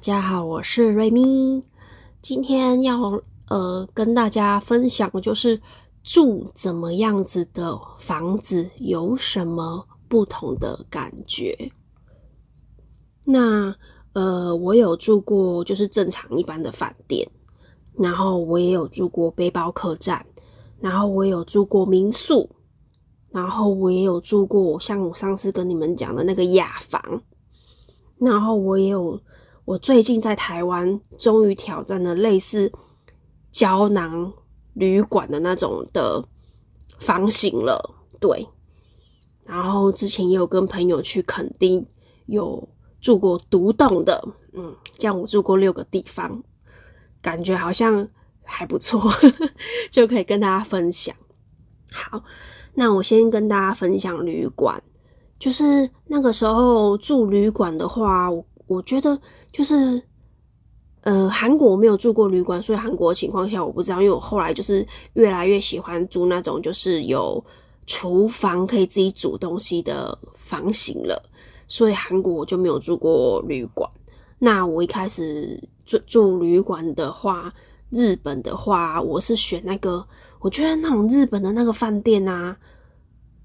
大家好，我是瑞咪。今天要呃跟大家分享的就是住怎么样子的房子有什么不同的感觉。那呃，我有住过就是正常一般的饭店，然后我也有住过背包客栈，然后我有住过民宿，然后我也有住过像我上次跟你们讲的那个雅房，然后我也有。我最近在台湾终于挑战了类似胶囊旅馆的那种的房型了，对。然后之前也有跟朋友去垦丁有住过独栋的，嗯，这样我住过六个地方，感觉好像还不错，就可以跟大家分享。好，那我先跟大家分享旅馆，就是那个时候住旅馆的话，我。我觉得就是，呃，韩国我没有住过旅馆，所以韩国的情况下我不知道。因为我后来就是越来越喜欢住那种就是有厨房可以自己煮东西的房型了，所以韩国我就没有住过旅馆。那我一开始住住旅馆的话，日本的话，我是选那个，我觉得那种日本的那个饭店啊。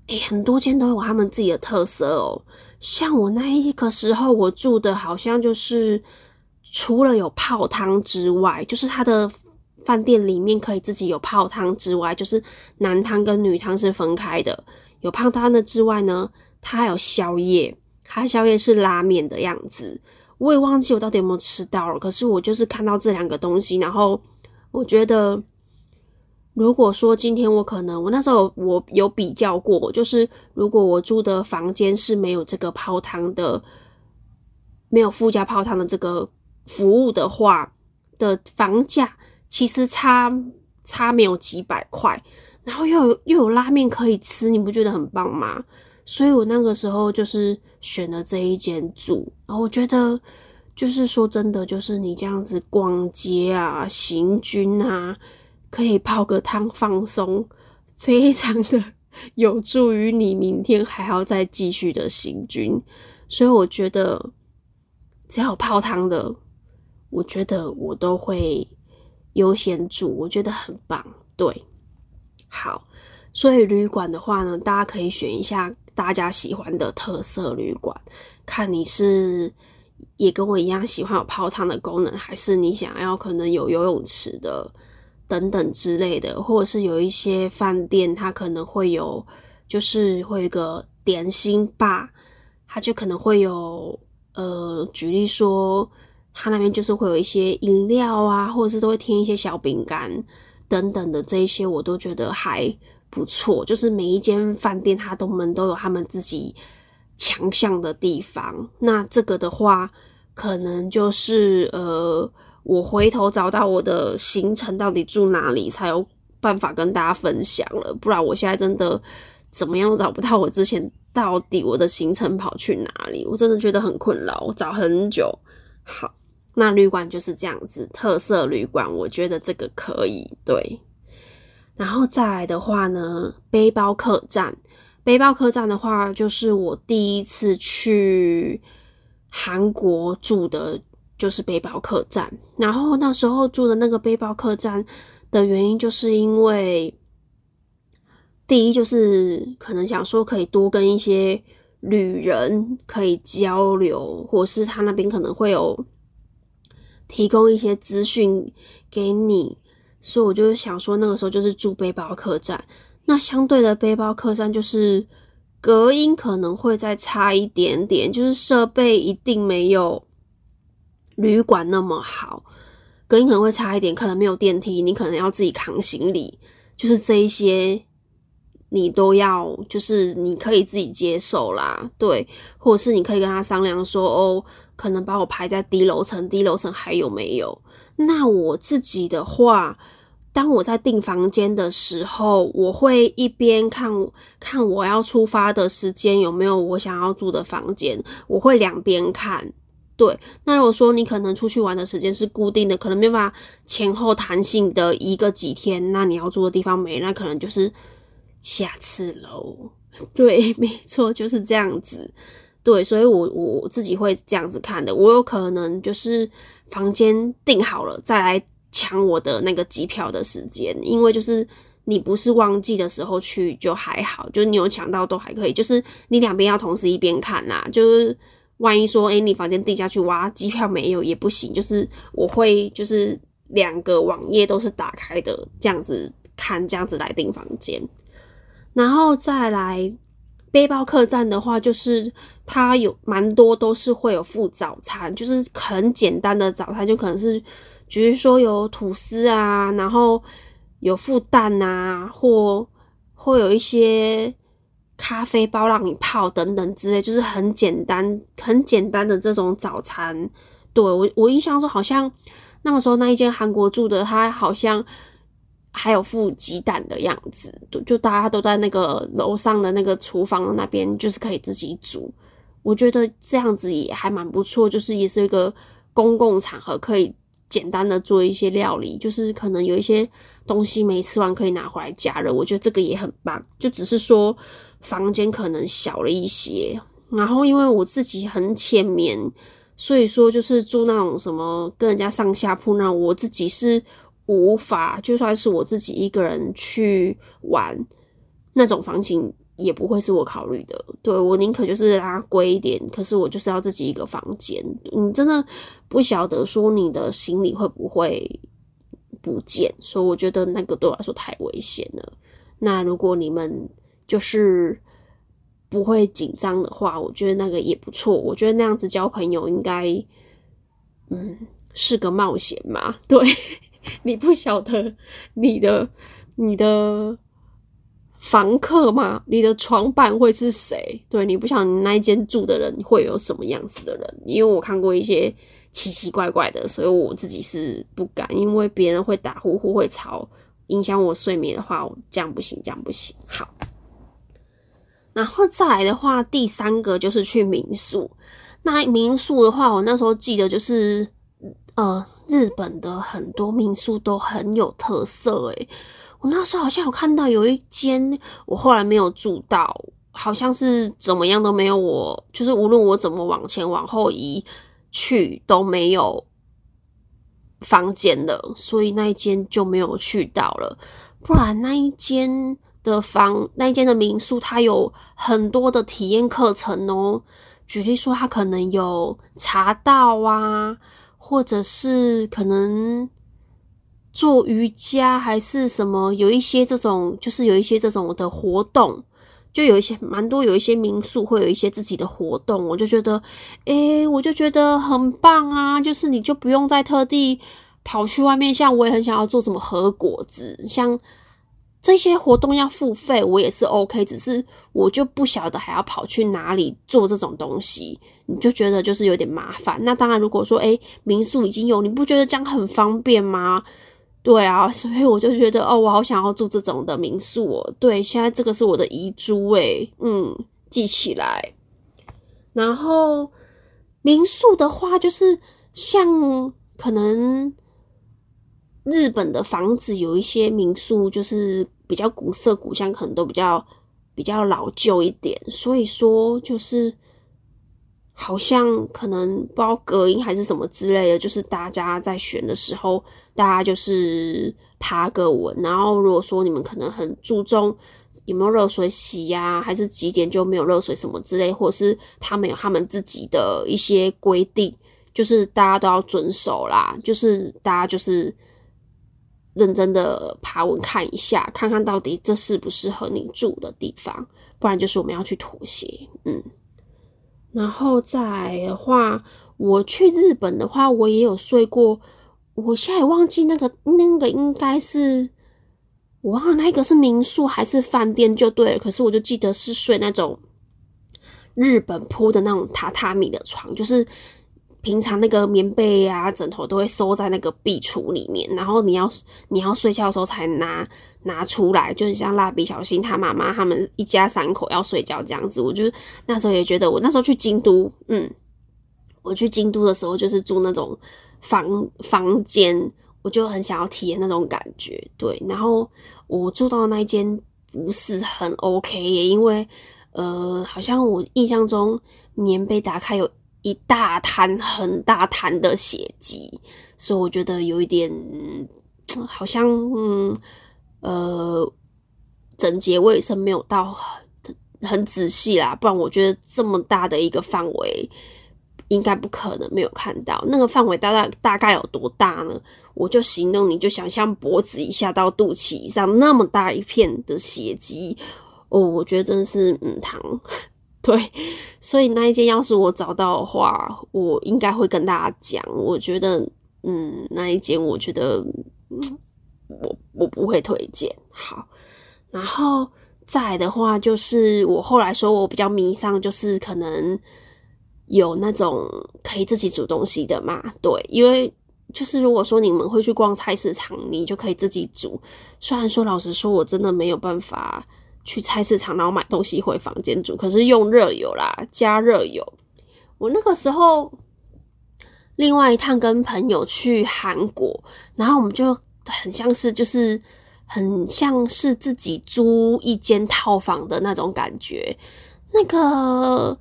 哎，很多间都有他们自己的特色哦。像我那一个时候，我住的好像就是除了有泡汤之外，就是它的饭店里面可以自己有泡汤之外，就是男汤跟女汤是分开的。有泡汤的之外呢，它还有宵夜，它宵夜是拉面的样子。我也忘记我到底有没有吃到了，可是我就是看到这两个东西，然后我觉得。如果说今天我可能我那时候我有比较过，就是如果我住的房间是没有这个泡汤的，没有附加泡汤的这个服务的话，的房价其实差差没有几百块，然后又有又有拉面可以吃，你不觉得很棒吗？所以我那个时候就是选了这一间住，然后我觉得就是说真的，就是你这样子逛街啊、行军啊。可以泡个汤放松，非常的 有助于你明天还要再继续的行军。所以我觉得，只要有泡汤的，我觉得我都会优先住，我觉得很棒。对，好，所以旅馆的话呢，大家可以选一下大家喜欢的特色旅馆，看你是也跟我一样喜欢有泡汤的功能，还是你想要可能有游泳池的。等等之类的，或者是有一些饭店，它可能会有，就是会有一个点心吧，它就可能会有，呃，举例说，它那边就是会有一些饮料啊，或者是都会添一些小饼干等等的这一些，我都觉得还不错。就是每一间饭店，它都们都有他们自己强项的地方。那这个的话，可能就是呃。我回头找到我的行程到底住哪里，才有办法跟大家分享了。不然我现在真的怎么样找不到我之前到底我的行程跑去哪里，我真的觉得很困扰，我找很久。好，那旅馆就是这样子，特色旅馆，我觉得这个可以对。然后再来的话呢，背包客栈，背包客栈的话，就是我第一次去韩国住的。就是背包客栈，然后那时候住的那个背包客栈的原因，就是因为第一就是可能想说可以多跟一些旅人可以交流，或是他那边可能会有提供一些资讯给你，所以我就想说那个时候就是住背包客栈。那相对的背包客栈就是隔音可能会再差一点点，就是设备一定没有。旅馆那么好，隔音可能会差一点，可能没有电梯，你可能要自己扛行李，就是这一些你都要，就是你可以自己接受啦，对，或者是你可以跟他商量说，哦，可能把我排在低楼层，低楼层还有没有？那我自己的话，当我在订房间的时候，我会一边看看我要出发的时间有没有我想要住的房间，我会两边看。对，那如果说你可能出去玩的时间是固定的，可能没办法前后弹性的一个几天，那你要住的地方没，那可能就是下次喽。对，没错，就是这样子。对，所以我我自己会这样子看的。我有可能就是房间订好了再来抢我的那个机票的时间，因为就是你不是旺季的时候去就还好，就是你有抢到都还可以。就是你两边要同时一边看啦，就是万一说哎你房间订下去哇机票没有也不行，就是我会就是两个网页都是打开的这样子看，这样子来订房间，然后再来。背包客栈的话，就是它有蛮多都是会有附早餐，就是很简单的早餐，就可能是，比如说有吐司啊，然后有附蛋啊，或会有一些咖啡包让你泡等等之类，就是很简单、很简单的这种早餐。对我，我印象中好像那个时候那一间韩国住的，他好像。还有附鸡蛋的样子，就大家都在那个楼上的那个厨房那边，就是可以自己煮。我觉得这样子也还蛮不错，就是也是一个公共场合，可以简单的做一些料理，就是可能有一些东西没吃完可以拿回来加热。我觉得这个也很棒，就只是说房间可能小了一些。然后因为我自己很浅眠，所以说就是住那种什么跟人家上下铺那，我自己是。无法，就算是我自己一个人去玩，那种房型也不会是我考虑的。对我宁可就是拉贵一点，可是我就是要自己一个房间。你真的不晓得说你的行李会不会不见，所以我觉得那个对我来说太危险了。那如果你们就是不会紧张的话，我觉得那个也不错。我觉得那样子交朋友应该，嗯，是个冒险嘛？对。你不晓得你的你的房客吗？你的床伴会是谁？对，你不晓得那一间住的人会有什么样子的人？因为我看过一些奇奇怪怪的，所以我自己是不敢，因为别人会打呼呼、会吵，影响我睡眠的话，这样不行，这样不行。好，然后再来的话，第三个就是去民宿。那民宿的话，我那时候记得就是，呃。日本的很多民宿都很有特色诶，我那时候好像有看到有一间，我后来没有住到，好像是怎么样都没有我，就是无论我怎么往前往后移去都没有房间的，所以那一间就没有去到了。不然那一间的房，那间的民宿，它有很多的体验课程哦。举例说，它可能有茶道啊。或者是可能做瑜伽还是什么，有一些这种，就是有一些这种的活动，就有一些蛮多，有一些民宿会有一些自己的活动，我就觉得，诶，我就觉得很棒啊！就是你就不用再特地跑去外面，像我也很想要做什么和果子，像。这些活动要付费，我也是 OK，只是我就不晓得还要跑去哪里做这种东西，你就觉得就是有点麻烦。那当然，如果说诶民宿已经有，你不觉得这样很方便吗？对啊，所以我就觉得哦，我好想要住这种的民宿哦。对，现在这个是我的遗珠诶，嗯，记起来。然后民宿的话，就是像可能日本的房子有一些民宿，就是。比较古色古香，可能都比较比较老旧一点，所以说就是好像可能不知道隔音还是什么之类的，就是大家在选的时候，大家就是爬个稳。然后如果说你们可能很注重有没有热水洗呀，还是几点就没有热水什么之类，或者是他们有他们自己的一些规定，就是大家都要遵守啦。就是大家就是。认真的爬文看一下，看看到底这适不适合你住的地方，不然就是我们要去妥协。嗯，然后再的话，我去日本的话，我也有睡过，我现在忘记那个那个应该是我忘了那个是民宿还是饭店就对了，可是我就记得是睡那种日本铺的那种榻榻米的床，就是。平常那个棉被啊、枕头都会收在那个壁橱里面，然后你要你要睡觉的时候才拿拿出来，就是像蜡笔小新他妈妈他们一家三口要睡觉这样子。我就那时候也觉得，我那时候去京都，嗯，我去京都的时候就是住那种房房间，我就很想要体验那种感觉。对，然后我住到那一间不是很 OK，因为呃，好像我印象中棉被打开有一大滩很大滩的血迹，所以我觉得有一点好像嗯呃整洁卫生没有到很很仔细啦，不然我觉得这么大的一个范围。应该不可能没有看到那个范围大概大概有多大呢？我就形容你就想象脖子以下到肚脐以上那么大一片的血迹哦，我觉得真是嗯疼。对，所以那一间要是我找到的话，我应该会跟大家讲。我觉得嗯那一间我觉得我我不会推荐。好，然后再的话就是我后来说我比较迷上就是可能。有那种可以自己煮东西的嘛？对，因为就是如果说你们会去逛菜市场，你就可以自己煮。虽然说老实说，我真的没有办法去菜市场然后买东西回房间煮，可是用热油啦，加热油。我那个时候另外一趟跟朋友去韩国，然后我们就很像是就是很像是自己租一间套房的那种感觉，那个。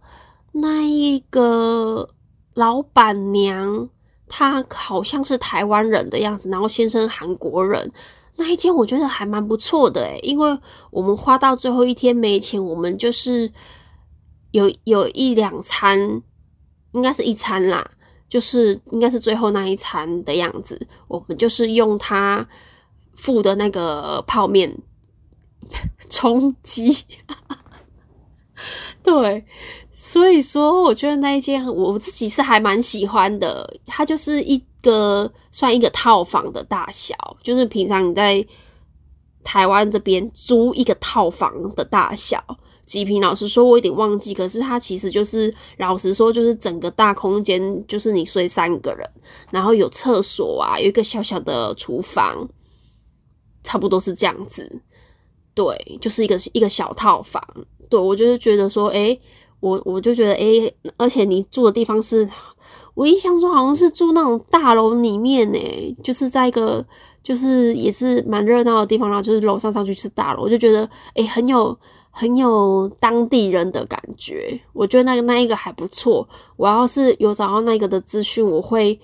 那一个老板娘，她好像是台湾人的样子，然后先生韩国人。那一间我觉得还蛮不错的诶，因为我们花到最后一天没钱，我们就是有有一两餐，应该是一餐啦，就是应该是最后那一餐的样子。我们就是用他付的那个泡面 充饥，对。所以说，我觉得那一间我自己是还蛮喜欢的。它就是一个算一个套房的大小，就是平常你在台湾这边租一个套房的大小吉平。老师说，我有点忘记。可是它其实就是老实说，就是整个大空间，就是你睡三个人，然后有厕所啊，有一个小小的厨房，差不多是这样子。对，就是一个一个小套房。对我就是觉得说，哎。我我就觉得，哎，而且你住的地方是，我印象中好像是住那种大楼里面呢，就是在一个，就是也是蛮热闹的地方，然后就是楼上上去是大楼，我就觉得，诶，很有很有当地人的感觉。我觉得那个那一个还不错。我要是有找到那个的资讯，我会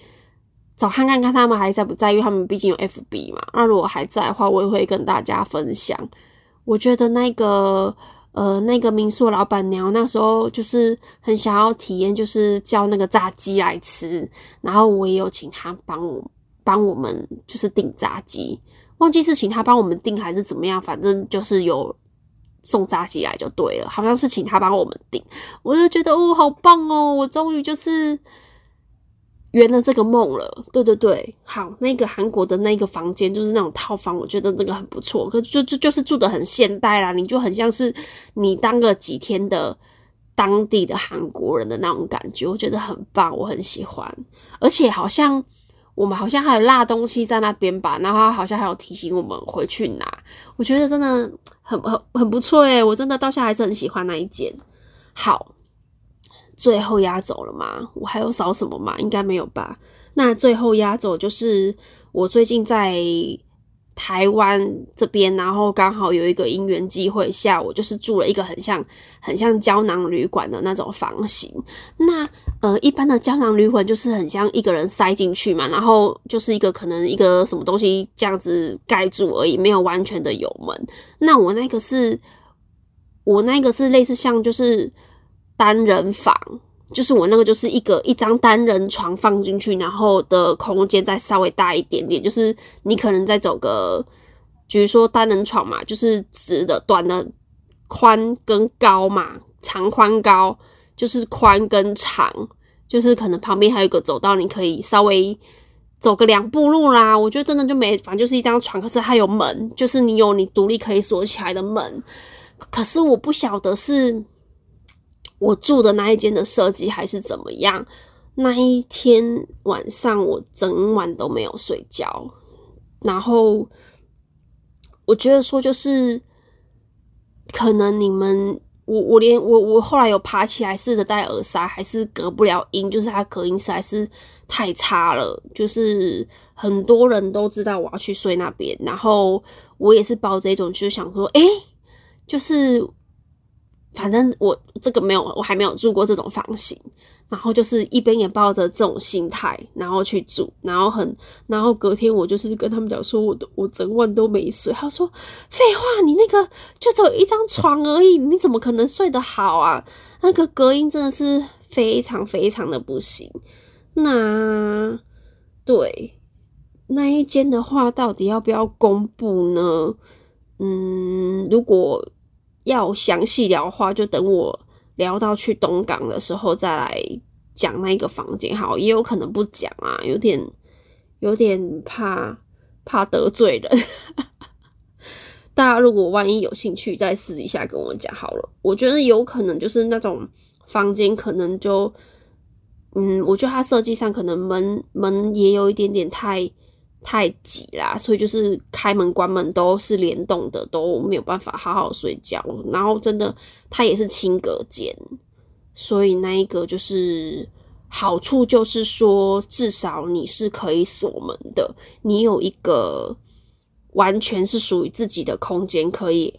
找看看看他们还在不在，因为他们毕竟有 FB 嘛。那如果还在的话，我也会跟大家分享。我觉得那个。呃，那个民宿老板娘那时候就是很想要体验，就是叫那个炸鸡来吃，然后我也有请他帮我帮我们就是订炸鸡，忘记是请他帮我们订还是怎么样，反正就是有送炸鸡来就对了，好像是请他帮我们订，我就觉得哦，好棒哦，我终于就是。圆了这个梦了，对对对，好，那个韩国的那个房间就是那种套房，我觉得这个很不错，可就就就是住的很现代啦，你就很像是你当个几天的当地的韩国人的那种感觉，我觉得很棒，我很喜欢，而且好像我们好像还有落东西在那边吧，然后好像还有提醒我们回去拿，我觉得真的很很很不错诶，我真的到现在还是很喜欢那一间，好。最后压轴了吗？我还有少什么吗？应该没有吧。那最后压轴就是我最近在台湾这边，然后刚好有一个因缘机会下，我就是住了一个很像很像胶囊旅馆的那种房型。那呃，一般的胶囊旅馆就是很像一个人塞进去嘛，然后就是一个可能一个什么东西这样子盖住而已，没有完全的有门。那我那个是，我那个是类似像就是。单人房就是我那个，就是一个一张单人床放进去，然后的空间再稍微大一点点，就是你可能再走个，比如说单人床嘛，就是直的、短的、宽跟高嘛，长宽高就是宽跟长，就是可能旁边还有一个走道，你可以稍微走个两步路啦。我觉得真的就没，反正就是一张床，可是它有门，就是你有你独立可以锁起来的门。可是我不晓得是。我住的那一间的设计还是怎么样？那一天晚上我整晚都没有睡觉，然后我觉得说就是可能你们我我连我我后来有爬起来试着戴耳塞，还是隔不了音，就是它隔音实在是太差了。就是很多人都知道我要去睡那边，然后我也是抱着一种就是想说，哎，就是。反正我这个没有，我还没有住过这种房型。然后就是一边也抱着这种心态，然后去住，然后很，然后隔天我就是跟他们讲说，我的我整晚都没睡。他说：“废话，你那个就只有一张床而已，你怎么可能睡得好啊？那个隔音真的是非常非常的不行。”那对那一间的话，到底要不要公布呢？嗯，如果要详细聊的话，就等我。聊到去东港的时候再来讲那个房间，好，也有可能不讲啊，有点有点怕怕得罪人。大家如果万一有兴趣，再私底下跟我讲好了。我觉得有可能就是那种房间，可能就嗯，我觉得它设计上可能门门也有一点点太。太挤啦，所以就是开门关门都是联动的，都没有办法好好睡觉。然后真的，它也是轻隔间，所以那一个就是好处就是说，至少你是可以锁门的，你有一个完全是属于自己的空间，可以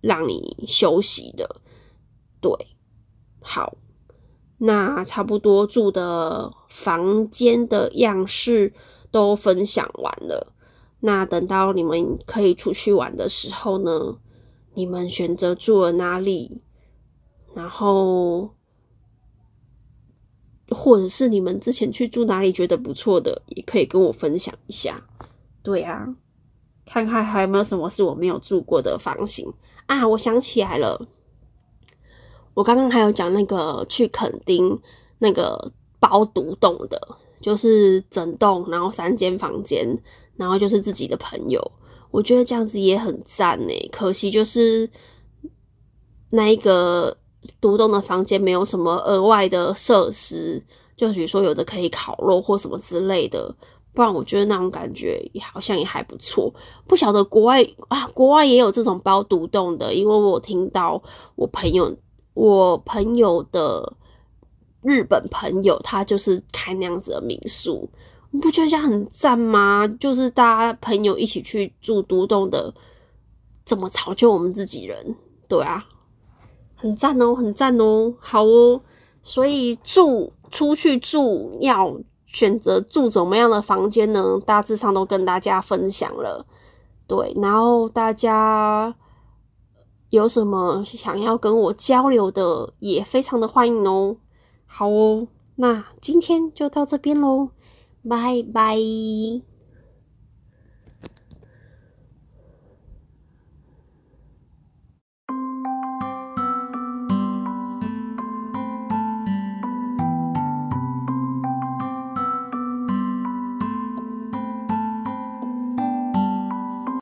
让你休息的。对，好，那差不多住的房间的样式。都分享完了，那等到你们可以出去玩的时候呢？你们选择住了哪里？然后，或者是你们之前去住哪里觉得不错的，也可以跟我分享一下。对啊，看看还有没有什么是我没有住过的房型啊！我想起来了，我刚刚还有讲那个去垦丁那个包独栋的。就是整栋，然后三间房间，然后就是自己的朋友，我觉得这样子也很赞呢。可惜就是那一个独栋的房间没有什么额外的设施，就比如说有的可以烤肉或什么之类的，不然我觉得那种感觉好像也还不错。不晓得国外啊，国外也有这种包独栋的，因为我听到我朋友我朋友的。日本朋友他就是开那样子的民宿，你不觉得这样很赞吗？就是大家朋友一起去住独栋的，怎么吵就我们自己人？对啊，很赞哦，很赞哦，好哦。所以住出去住要选择住怎么样的房间呢？大致上都跟大家分享了。对，然后大家有什么想要跟我交流的，也非常的欢迎哦。好哦，那今天就到这边喽，拜拜。